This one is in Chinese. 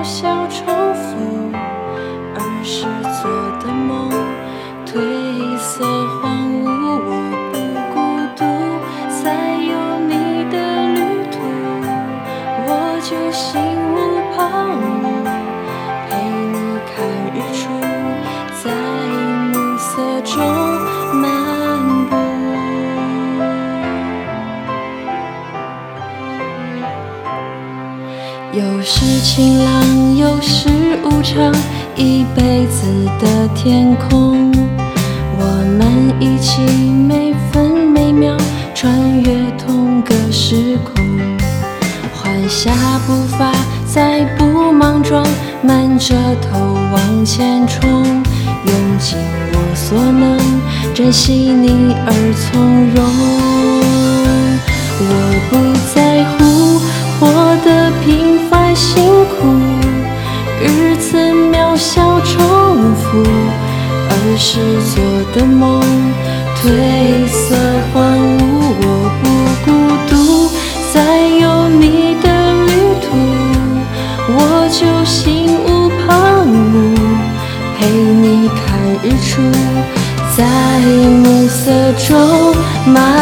渺小重复，儿时做的梦褪色荒芜。我不孤独，在有你的旅途，我就心无旁骛，有时晴朗，有时无常，一辈子的天空，我们一起每分每秒穿越同个时空，缓下步伐，在不莽撞，慢着头往前冲，用尽我所能，珍惜你而从容。小重复，儿时做的梦褪色荒芜。我不孤独，在有你的旅途，我就心无旁骛，陪你看日出，在暮色中漫。